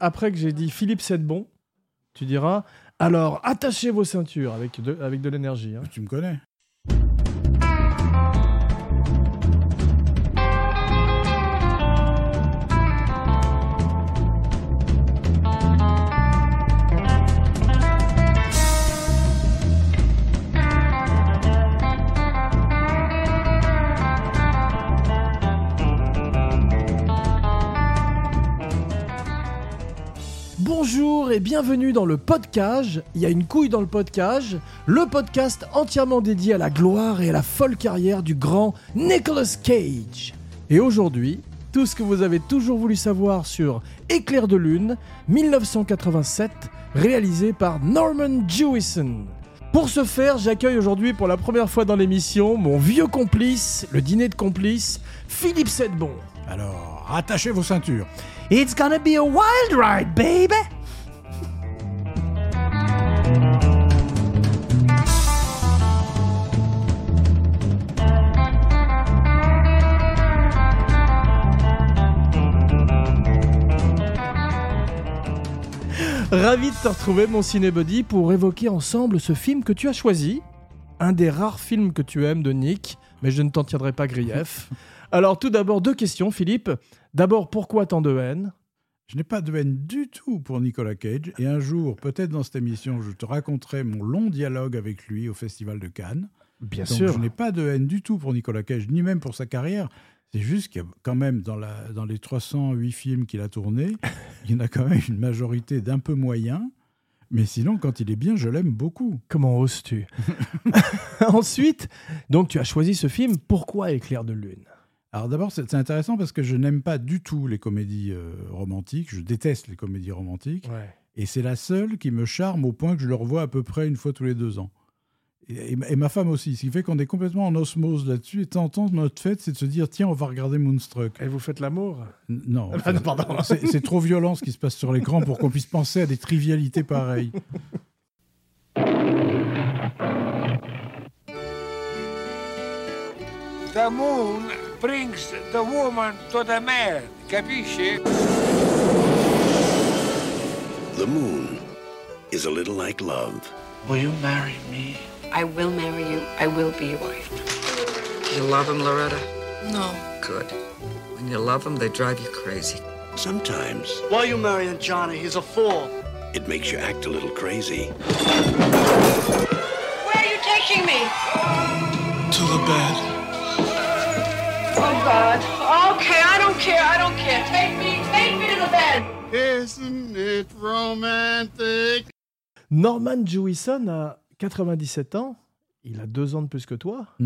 Après que j'ai dit Philippe bon, tu diras alors attachez vos ceintures avec de, avec de l'énergie. hein. Tu me connais. Bonjour et bienvenue dans le podcast. Il y a une couille dans le podcast. Le podcast entièrement dédié à la gloire et à la folle carrière du grand Nicolas Cage. Et aujourd'hui, tout ce que vous avez toujours voulu savoir sur Éclair de lune 1987, réalisé par Norman Jewison. Pour ce faire, j'accueille aujourd'hui pour la première fois dans l'émission mon vieux complice, le dîner de complices, Philippe Sedbon. Alors, attachez vos ceintures. It's gonna be a wild ride, baby! Ravi de te retrouver, mon cinébody, pour évoquer ensemble ce film que tu as choisi. Un des rares films que tu aimes de Nick, mais je ne t'en tiendrai pas grief. Alors, tout d'abord, deux questions, Philippe. D'abord, pourquoi tant de haine? Je n'ai pas de haine du tout pour Nicolas Cage. Et un jour, peut-être dans cette émission, je te raconterai mon long dialogue avec lui au Festival de Cannes. Bien Donc, je n'ai pas de haine du tout pour Nicolas Cage, ni même pour sa carrière. C'est juste qu'il y a quand même, dans, la, dans les 308 films qu'il a tournés, il y en a quand même une majorité d'un peu moyen. Mais sinon, quand il est bien, je l'aime beaucoup. Comment oses-tu? Ensuite, donc tu as choisi ce film. Pourquoi Éclair de lune? Alors d'abord, c'est intéressant parce que je n'aime pas du tout les comédies euh, romantiques. Je déteste les comédies romantiques. Ouais. Et c'est la seule qui me charme au point que je le revois à peu près une fois tous les deux ans. Et, et ma- femme aussi. Ce qui fait qu'on est complètement en osmose là-dessus. Et de temps en temps, notre fête, c'est de se dire tiens, on va regarder Moonstruck. Et vous faites l'amour Non, Ah, non, pardon. c'est trop violent ce qui se passe sur l'écran pour qu'on puisse penser à des trivialités pareilles. The moon brings the woman to the man, capisci? The moon is a little like love. Will you marry me? I will marry you. I will be your wife. You love him, Loretta? No. Good. When you love him, they drive you crazy. Sometimes Why are you marrying Johnny? He's a fool. it makes you act a little crazy. Where are you taking me? To the bed. Oh, God. Okay, I don't care. I don't care. Take me. Take me to the bed. Isn't it romantic? Norman Jewison a 97 ans. Il a deux ans de plus que toi.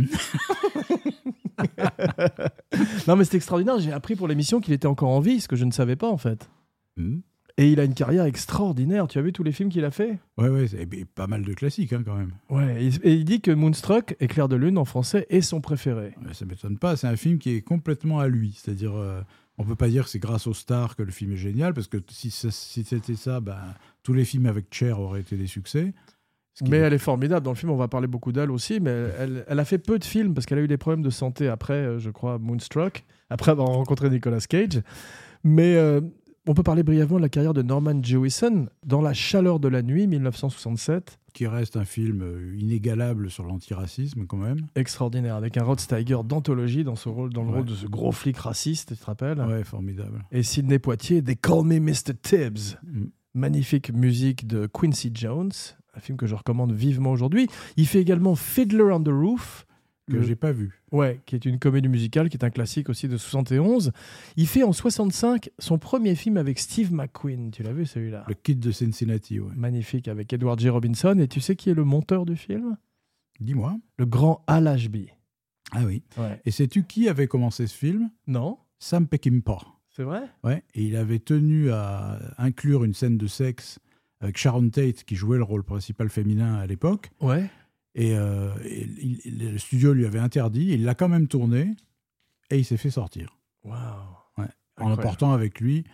non, mais c'est extraordinaire. J'ai appris pour l'émission qu'il était encore en vie, ce que je ne savais pas en fait. Hmm. Et il a une carrière extraordinaire. Tu as vu tous les films qu'il a fait? Ouais, ouais, et pas mal de classiques hein, quand même. Ouais. Et, et il dit que Moonstruck, Éclair de lune en français, est son préféré. Ouais, ça m'étonne pas. C'est un film qui est complètement à lui. C'est-à-dire, euh, on peut pas dire que c'est grâce aux stars que le film est génial, parce que si, si c'était ça, ben, tous les films avec Cher auraient été des succès. Mais est- elle est formidable. Dans le film, on va parler beaucoup d'elle aussi. Mais elle, elle a fait peu de films parce qu'elle a eu des problèmes de santé après, euh, je crois, Moonstruck, après avoir rencontré Nicolas Cage. Mais euh, on peut parler brièvement de la carrière de Norman Jewison dans La chaleur de la nuit, 1967. qui reste un film euh, inégalable sur l'antiracisme quand même. Extraordinaire, avec un Rod Steiger d'anthologie dans, ce rôle, dans le Ouais. rôle de ce gros flic raciste, tu te rappelles? Ouais, formidable. Et Sidney Poitier, They Call Me Mr. Tibbs. Mm. Magnifique musique de Quincy Jones, un film que je recommande vivement aujourd'hui. Il fait également Fiddler on the Roof, Que le- j'ai pas vu. Ouais, qui est une comédie musicale, qui est un classique aussi de 71. Il fait en 65 son premier film avec Steve McQueen. Tu l'as vu celui-là Le Kid de Cincinnati, ouais. Magnifique, avec Edward J. Robinson. Et tu sais qui est le monteur du film? Dis-moi. Le grand Al Ashby. Ah oui. Ouais. Et sais-tu qui avait commencé ce film? Non Sam Peckinpah. C'est vrai? Ouais, et il avait tenu à inclure une scène de sexe avec Sharon Tate, qui jouait le rôle principal féminin à l'époque. Ouais. Et, euh, et il- il- le studio lui avait interdit. Il l'a quand même tourné et il s'est fait sortir. Waouh Ouais. En emportant avec lui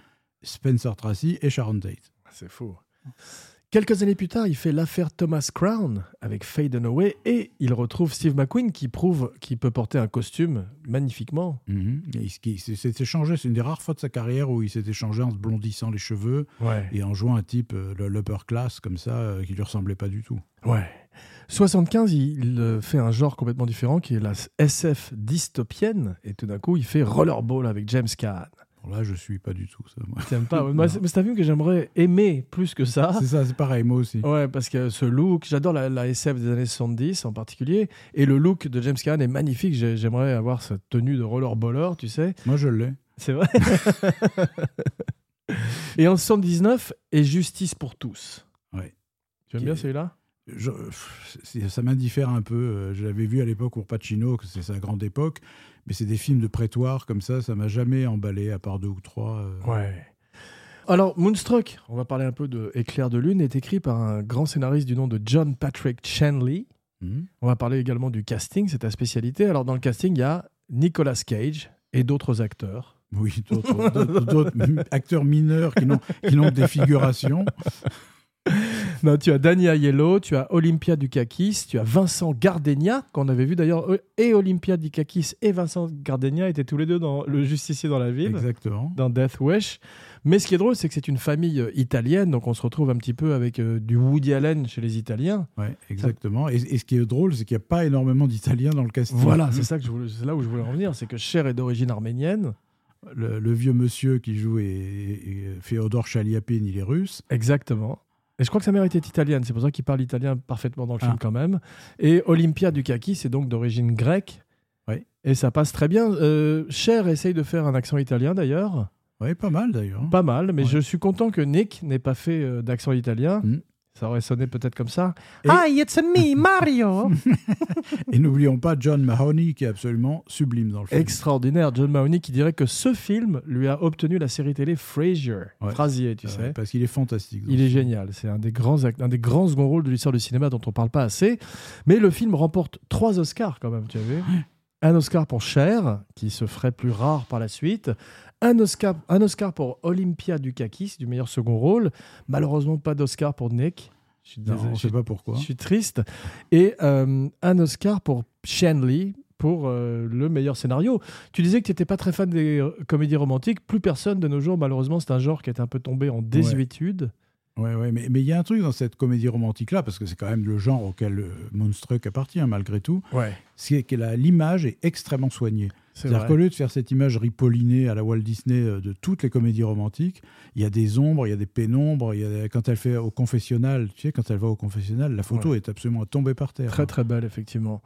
Spencer Tracy et Sharon Tate. C'est fou. Quelques années plus tard, il fait l'affaire Thomas Crown avec Faye Dunaway et il retrouve Steve McQueen qui prouve qu'il peut porter un costume magnifiquement. Mhm. Il s'est échangé, c'est une des rares fois de sa carrière où il s'est échangé en se blondissant les cheveux Ouais. et en jouant un type, euh, le- l'upper class, comme ça, euh, qui lui ressemblait pas du tout. Ouais. 75, il il, euh, fait un genre complètement différent qui est la SF dystopienne et tout d'un coup, il fait Rollerball avec James Caan. Là, je suis pas du tout ça. moi. T'aimes pas Moi, c'est mais c'est un film que j'aimerais aimer plus que ça. C'est ça, c'est pareil, moi aussi. Ouais, parce que ce look, j'adore la, la SF des années 70 en particulier, et le look de James Caan est magnifique. J'ai- J'aimerais avoir cette tenue de rollerballer, tu sais. Moi, je l'ai. C'est vrai. et en 79, et Justice pour tous. Ouais. Tu aimes bien est- celui-là? Je- ça m'indiffère un peu. Euh, Je l'avais vu à l'époque pour Pacino, que c'est sa grande époque, mais c'est des films de prétoire comme ça, ça m'a jamais emballé, à part deux ou trois. euh. Ouais. Alors, Moonstruck, on va parler un peu de Éclair de lune, est écrit par un grand scénariste du nom de John Patrick Shanley. Mhm. On va parler également du casting, c'est ta spécialité. Alors, dans le casting, il y a Nicolas Cage et d'autres acteurs. Oui, d'autres- acteurs mineurs qui n'ont que des figurations. Non, tu as Dani Aiello, tu as Olympia Dukakis, tu as Vincent Gardenia, qu'on avait vu d'ailleurs, eux, et Olympia Dukakis et Vincent Gardenia étaient tous les deux dans Le Justicier dans la ville, Exactement. dans Death Wish. Mais ce qui est drôle, c'est que c'est une famille euh, italienne, donc on se retrouve un petit peu avec euh, du Woody Allen chez les Italiens. Ouais, exactement. Et, et ce qui est drôle, c'est qu'il n'y a pas énormément d'Italiens dans le casting. Voilà, c'est ça que je voulais, c'est là où je voulais en venir, c'est que Cher est d'origine arménienne. Le, le vieux monsieur qui joue et, et Féodor Chaliapin, il est russe. Exactement. Et je crois que sa mère était italienne, c'est pour ça qu'il parle italien parfaitement dans le Ah. film quand même. Et Olympia Dukakis, c'est donc d'origine grecque. Oui. Et ça passe très bien. Euh, Cher essaye de faire un accent italien d'ailleurs. Oui, pas mal d'ailleurs. Pas mal, mais Ouais. je suis content que Nick n'ait pas fait euh, d'accent italien. Mm. Ça aurait sonné peut-être comme ça. Et- Hi, it's me, Mario Et n'oublions pas John Mahoney, qui est absolument sublime dans le film. Extraordinaire. John Mahoney qui dirait que ce film lui a obtenu la série télé Frasier. Ouais. Frasier, tu Euh, sais. Parce qu'il est fantastique. Il est génial. C'est un des grands act- un des grands second rôles de l'histoire du cinéma dont on parle pas assez. Mais le film remporte trois Oscars quand même, tu as vu Un Oscar pour Cher, qui se ferait plus rare par la suite. Un Oscar, un Oscar pour Olympia Dukakis, du meilleur second rôle. Malheureusement, pas d'Oscar pour Nick. Je suis, Non, je suis- pas pourquoi. je suis triste. Et euh, un Oscar pour Shanley pour euh, le meilleur scénario. Tu disais que tu n'étais pas très fan des euh, comédies romantiques. Plus personne de nos jours, malheureusement, c'est un genre qui est un peu tombé en désuétude. Ouais, ouais, mais mais il y a un truc dans cette comédie romantique-là, parce que c'est quand même le genre auquel euh, Moonstruck appartient, malgré tout, Ouais, c'est que l'image est extrêmement soignée. C'est C'est-à-dire qu'au lieu de faire cette image ripollinée à la Walt Disney euh, de toutes les comédies romantiques, il y a des ombres, il y a des pénombres. Il y a, quand elle fait au confessionnal, tu sais, quand elle va au confessionnal, la photo est absolument tombée par terre. Très très belle, effectivement.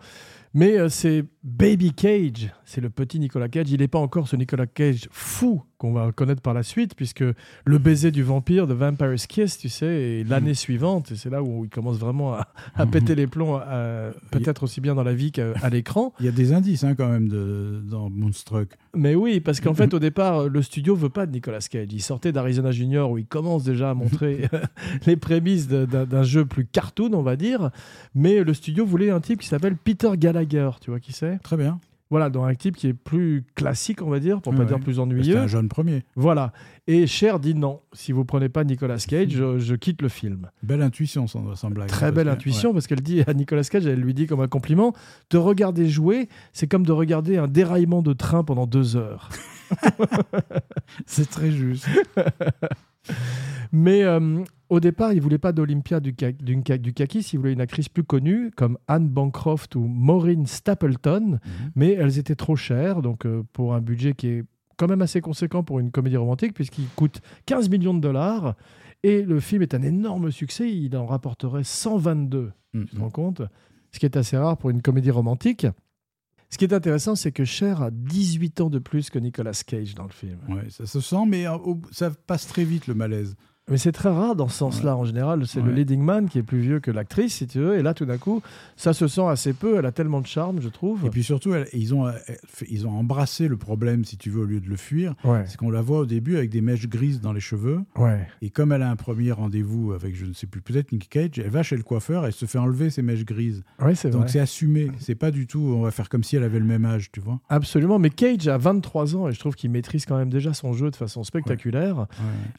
Mais euh, c'est Baby Cage, c'est le petit Nicolas Cage. Il n'est pas encore ce Nicolas Cage fou qu'on va connaître par la suite, puisque le baiser du vampire de Vampire's Kiss, tu sais, est l'année suivante, et c'est là où il commence vraiment à, à péter les plombs, à- peut-être aussi bien dans la vie qu'à l'écran. Il y a des indices hein, quand même de, dans Moonstruck. Mais oui, parce qu'en fait, au départ, le studio veut pas de Nicolas Cage. Il sortait d'Arizona Junior où il commence déjà à montrer les prémices d'un jeu plus cartoon, on va dire. Mais le studio voulait un type qui s'appelle Peter Gallagher. Tu vois qui c'est? Très bien. Voilà, donc un type qui est plus classique, on va dire, pour Ouais, pas dire plus ennuyeux. un jeune premier. Voilà. Et Cher dit non. Si vous prenez pas Nicolas Cage, je, je quitte le film. Belle intuition, sans, sans blague. Très Parce belle intuition parce qu'elle dit à Nicolas Cage, elle lui dit comme un compliment, te regarder jouer, c'est comme de regarder un déraillement de train pendant deux heures. C'est très juste. Mais euh, au départ, il voulait pas d'Olympia du, Dukakis, il voulait une actrice plus connue comme Anne Bancroft ou Maureen Stapleton, mais elles étaient trop chères, donc euh, pour un budget qui est quand même assez conséquent pour une comédie romantique, puisqu'il coûte 15 millions de dollars, et le film est un énorme succès, il en rapporterait 122, Mhm. tu te rends compte? Ce qui est assez rare pour une comédie romantique. Ce qui est intéressant, c'est que Cher a 18 ans de plus que Nicolas Cage dans le film. Ouais, ça se sent, mais euh, ça passe très vite le malaise. Mais c'est très rare dans ce sens-là. En général, c'est le leading man qui est plus vieux que l'actrice, si tu veux. Et là, tout d'un coup, ça se sent assez peu. Elle a tellement de charme, je trouve. Et puis surtout, elle- ils ont, ils ont embrassé le problème, si tu veux, au lieu de le fuir. ouais, C'est qu'on la voit au début avec des mèches grises dans les cheveux. ouais. Et comme elle a un premier rendez-vous avec, je ne sais plus, peut-être Nick Cage, elle va chez le coiffeur et elle se fait enlever ses mèches grises. Donc c'est assumé. C'est pas du tout, on va faire comme si elle avait le même âge, tu vois. Absolument. Mais Cage a 23 ans et je trouve qu'il maîtrise quand même déjà son jeu de façon spectaculaire.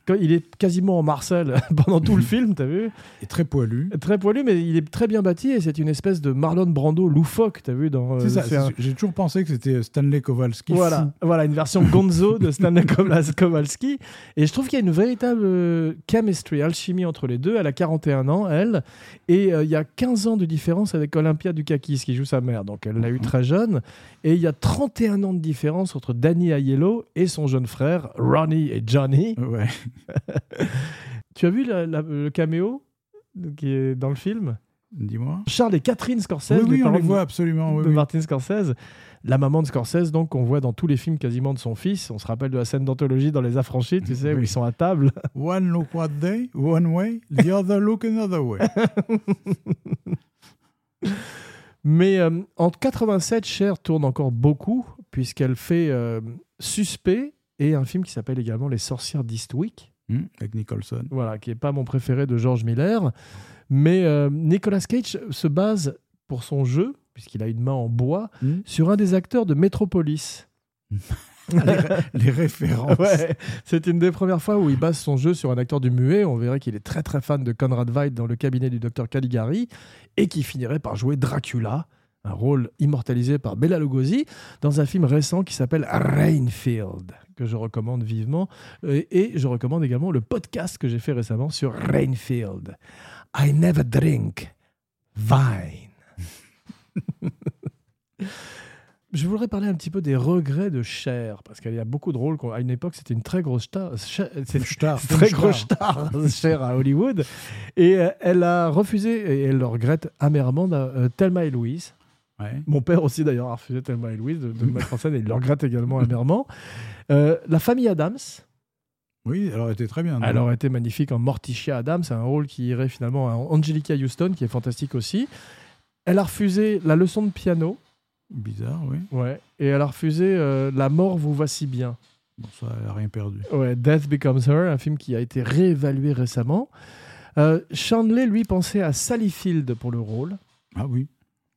Quand il est quasiment en Marcel pendant tout le film, t'as vu Et très poilu. Très poilu, mais il est très bien bâti et c'est une espèce de Marlon Brando loufoque, t'as vu dans. euh, C'est ça. un- c'est- J'ai toujours pensé que c'était Stanley Kowalski. Voilà, fou. voilà, une version Gonzo de Stanley Kowals- Kowalski. Et je trouve qu'il y a une véritable euh, chemistry, alchimie entre les deux. Elle a 41 ans, elle. Et euh, il y a 15 ans de différence avec Olympia Dukakis, qui joue sa mère. Donc elle l'a eu très jeune. Et il y a 31 ans de différence entre Danny Aiello et son jeune frère, Ronnie et Johnny. Ouais. Tu as vu la- la- le caméo qui est dans le film? Dis-moi. Charles et Catherine Scorsese, Oui, oui, on les de- voit absolument. oui, de oui. Martin Scorsese. La maman de Scorsese, donc, qu'on voit dans tous les films quasiment de son fils. On se rappelle de la scène d'anthologie dans Les Affranchis, tu sais, où ils sont à table. One look one day, one way, the other look another way. Mais euh, en 87, Cher tourne encore beaucoup, puisqu'elle fait euh, Suspect et un film qui s'appelle également Les Sorcières d'Eastwick, Hmm, avec Nicholson. voilà, qui n'est pas mon préféré de George Miller. Mais euh, Nicolas Cage se base pour son jeu, puisqu'il a une main en bois, Hmm. sur un des acteurs de Metropolis. les, ré- les références. Ouais, c'est une des premières fois où il base son jeu sur un acteur du muet. On verrait qu'il est très très fan de Conrad Veidt dans le cabinet du docteur Caligari et qui finirait par jouer Dracula, un rôle immortalisé par Bela Lugosi dans un film récent qui s'appelle Rainfield, que je recommande vivement. Et, et je recommande également le podcast que j'ai fait récemment sur Rainfield. I never drink wine. Je voudrais parler un petit peu des regrets de Cher, parce qu'il y a beaucoup de rôles. À une époque, c'était une très grosse star. Star, très grosse star, Cher à Hollywood. Et euh, elle a refusé, et elle le regrette amèrement, euh, Thelma et Louise. Ouais. Mon père aussi, d'ailleurs, a refusé Thelma et Louise de, de le mettre en scène, et il le regrette également amèrement. Euh, la famille Adams, Oui, elle aurait été très bien. elle aurait été magnifique en Morticia Adams, c'est un rôle qui irait finalement à Angelica Houston, qui est fantastique aussi. Elle a refusé la leçon de piano, Bizarre, oui. ouais, et elle a refusé euh, La mort vous voici bien. Bon, ça, elle n'a rien perdu. Ouais, Death Becomes Her, un film qui a été réévalué récemment. Euh, Chandler, lui, pensait à Sally Field pour le rôle. Ah oui,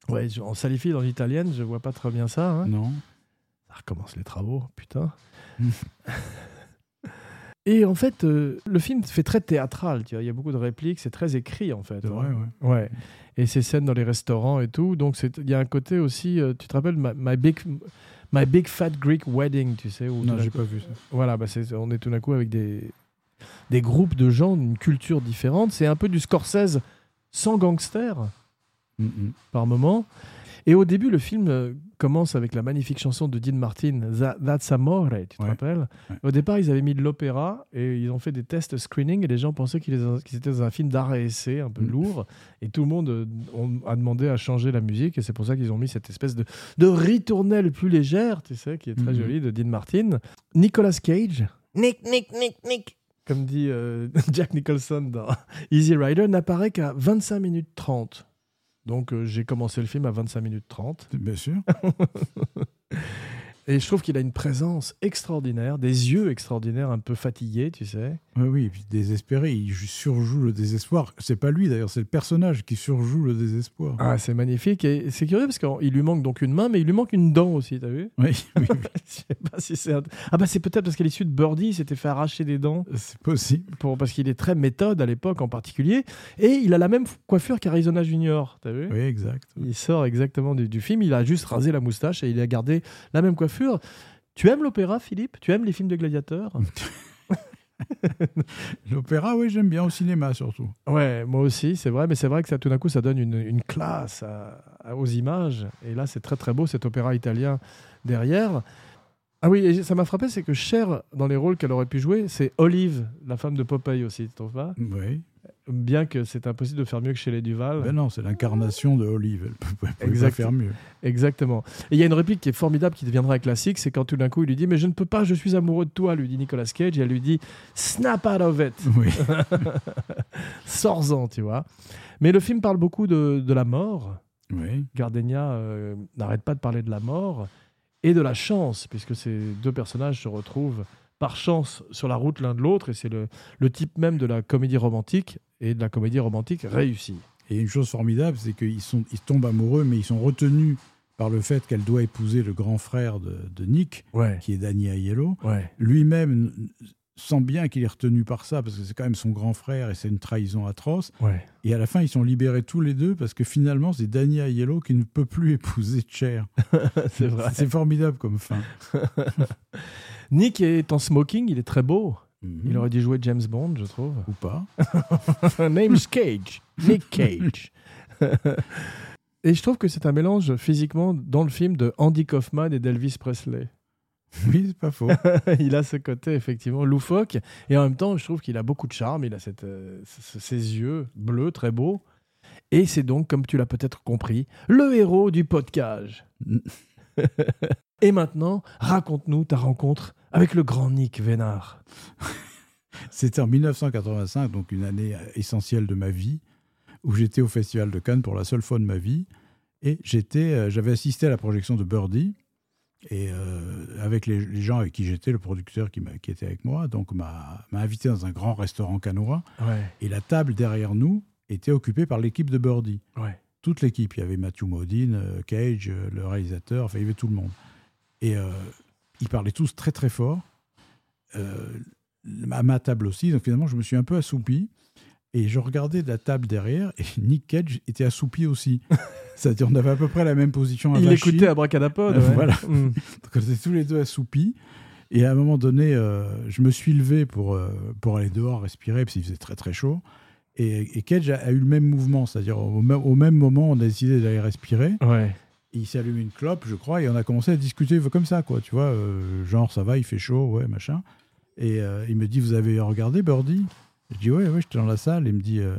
Ouais, je- en Sally Field en italienne, je vois pas très bien ça. hein. non. Ça recommence les travaux, putain. Et en fait, euh, le film fait très théâtral. Tu vois. Il y a beaucoup de répliques, c'est très écrit en fait. C'est vrai, hein. ouais. Ouais. Et ces scènes dans les restaurants et tout. Donc il y a un côté aussi. euh, tu te rappelles my, My big My Big Fat Greek Wedding, tu sais où Non, j'ai pas vu ça. Voilà, bah on est tout d'un coup avec des des groupes de gens d'une culture différente. C'est un peu du Scorsese sans gangster Mm, mm. par moment. Et au début, le film euh, commence avec la magnifique chanson de Dean Martin, Tha- That's Amore, tu te Ouais. rappelles Ouais. Au départ, ils avaient mis de l'opéra et ils ont fait des tests screening et les gens pensaient qu'ils étaient dans un film d'art et essai un peu Mm. lourd. Et tout le monde euh, a demandé à changer la musique et c'est pour ça qu'ils ont mis cette espèce de, de ritournelle plus légère, tu sais, qui est très Mhm. jolie, de Dean Martin. Nicolas Cage, Nick, Nick, Nick, Nick, comme dit euh, Jack Nicholson dans Easy Rider, n'apparaît qu'à 25 minutes 30. Donc euh, j'ai commencé le film à 25 minutes 30. Bien sûr. Et je trouve qu'il a une présence extraordinaire, des yeux extraordinaires, un peu fatigués, tu sais. Oui, oui, et puis désespéré, il surjoue le désespoir. C'est pas lui d'ailleurs, c'est le personnage qui surjoue le désespoir. Ah, c'est magnifique. Et c'est curieux parce qu'il lui manque donc une main, mais il lui manque une dent aussi, t'as vu? Oui, oui, oui, Je sais pas si c'est Ah bah c'est peut-être parce qu'à l'issue de Birdie, il s'était fait arracher des dents, c'est possible. pour... parce qu'il est très méthode à l'époque en particulier. Et il a la même coiffure qu'Arizona Junior, t'as vu? Oui, exact. Il sort exactement du, du film, il a juste rasé la moustache et il a gardé la même coiffure. Tu aimes l'opéra, Philippe? Tu aimes les films de gladiateurs? L'opéra, oui, j'aime bien au cinéma surtout. Ouais, moi aussi, c'est vrai, mais c'est vrai que ça, tout d'un coup, ça donne une, une classe à- à- aux images. Et là, c'est très très beau cet opéra italien derrière. Ah oui, et ça m'a frappé, c'est que Cher, dans les rôles qu'elle aurait pu jouer, c'est Olive, la femme de Popeye aussi, tu trouves pas? Oui. Bien que c'est impossible de faire mieux que chez les Duval. Ben non, c'est l'incarnation de Olive. Elle peut, elle pouvait pas faire mieux. Exactement. Et il y a une réplique qui est formidable, qui deviendra classique, c'est quand tout d'un coup, il lui dit « Mais je ne peux pas, je suis amoureux de toi », lui dit Nicolas Cage, et elle lui dit « Snap out of it ». Oui. Sors-en, tu vois. Mais le film parle beaucoup de, de la mort. oui. Gardenia euh, n'arrête pas de parler de la mort et de la chance, puisque ces deux personnages se retrouvent par chance sur la route l'un de l'autre, et c'est le, le type même de la comédie romantique et de la comédie romantique réussie. Et une chose formidable, c'est qu'ils sont, ils tombent amoureux, mais ils sont retenus par le fait qu'elle doit épouser le grand frère de, de Nick, Ouais, qui est Danny Aiello. ouais. Lui-même sent bien qu'il est retenu par ça, parce que c'est quand même son grand frère et c'est une trahison atroce. Ouais. Et à la fin, ils sont libérés tous les deux parce que finalement, c'est Danny Aiello qui ne peut plus épouser Cher. c'est vrai. C'est formidable comme fin. Nick est en smoking, il est très beau. Mhm. Il aurait dû jouer James Bond, je trouve. Ou pas. Name's Cage. Nick Cage. et je trouve que c'est un mélange physiquement dans le film de Andy Kaufman et d'Elvis Presley. Oui, c'est pas faux. il a ce côté effectivement loufoque et en même temps je trouve qu'il a beaucoup de charme. Il a cette, euh, ses yeux bleus très beaux et c'est donc comme tu l'as peut-être compris le héros du podcast. Et maintenant raconte-nous ta rencontre avec le grand Nick Vénard. C'était en 1985, donc une année essentielle de ma vie, où j'étais au Festival de Cannes pour la seule fois de ma vie. Et j'étais, euh, j'avais assisté à la projection de Birdie, et euh, avec les, les gens avec qui j'étais, le producteur qui, était avec moi, donc m'a, invité dans un grand restaurant canois. Ouais, Et la table derrière nous était occupée par l'équipe de Birdie. ouais. Toute l'équipe. Il y avait Matthew Modine, euh, Cage, le réalisateur, enfin, il y avait tout le monde. Et euh, ils parlaient tous très très fort. Euh, à ma table aussi. Donc finalement, je me suis un peu assoupi. Et je regardais la table derrière et Nick Cage était assoupi aussi. C'est-à-dire on avait à peu près la même position. Il avachie. écoutait Abracadapod. Euh, ouais. voilà. Mm. Donc on était tous les deux assoupis. Et à un moment donné, euh, je me suis levé pour, euh, pour aller dehors respirer, parce qu'il faisait très très chaud. Et, et Cage a, a eu le même mouvement, c'est-à-dire au, au même moment, on a décidé d'aller respirer. Ouais. Il s'est allumé une clope, je crois, et on a commencé à discuter comme ça, quoi. Tu vois, euh, genre ça va, il fait chaud, ouais, machin. Et euh, il me dit, vous avez regardé Birdie? Je dis, ouais, ouais, j'étais dans la salle. Il me dit, euh,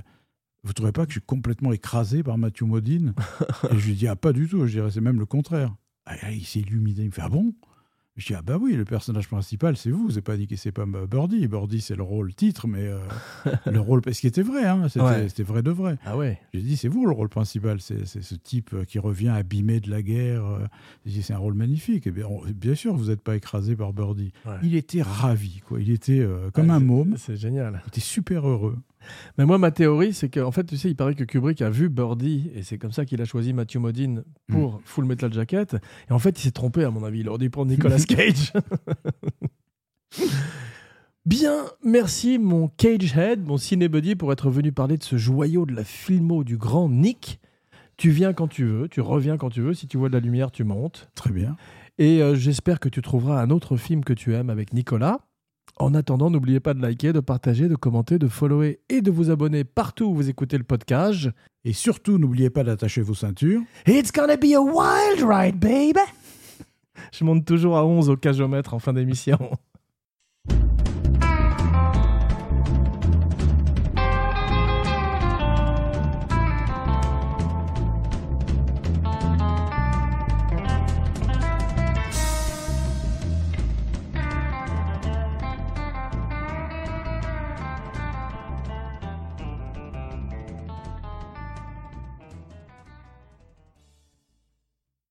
vous trouvez pas que je suis complètement écrasé par Matthew Modine? Et je lui dis, ah, pas du tout, je dirais, c'est même le contraire. Ah, il s'est illuminé, il me fait, ah bon? Je dis, ah bah oui, le personnage principal, c'est vous, vous n'avez pas dit que c'est pas Birdie. Birdie, c'est le rôle titre, mais euh, le rôle, parce qu'il était vrai, hein, c'était Ouais. vrai de vrai. Ah ouais. J'ai dit, c'est vous le rôle principal, c'est c'est ce type euh, qui revient abîmé de la guerre. euh. J'ai dit, c'est un rôle magnifique. Et bien, bien sûr, vous n'êtes pas écrasé par Birdie. Ouais. Il était ravi, quoi. Il était euh, comme Ah, un c'est- môme. C'est génial. Il était super heureux. Mais moi, ma théorie, c'est qu'en fait, tu sais, il paraît que Kubrick a vu Birdie, et c'est comme ça qu'il a choisi Matthew Modine pour Full Metal Jacket. Et en fait, il s'est trompé, à mon avis. Il aurait dû prendre Nicolas Cage. Bien, merci mon Cagehead, mon cinébuddy, pour être venu parler de ce joyau de la filmo du grand Nick. Tu viens quand tu veux, tu reviens quand tu veux. Si tu vois de la lumière, tu montes. Très bien. Et euh, j'espère que tu trouveras un autre film que tu aimes avec Nicolas. En attendant, n'oubliez pas de liker, de partager, de commenter, de follower et de vous abonner partout où vous écoutez le podcast. Et surtout, n'oubliez pas d'attacher vos ceintures. It's gonna be a wild ride, baby! Je monte toujours à 11 au cajomètre en fin d'émission.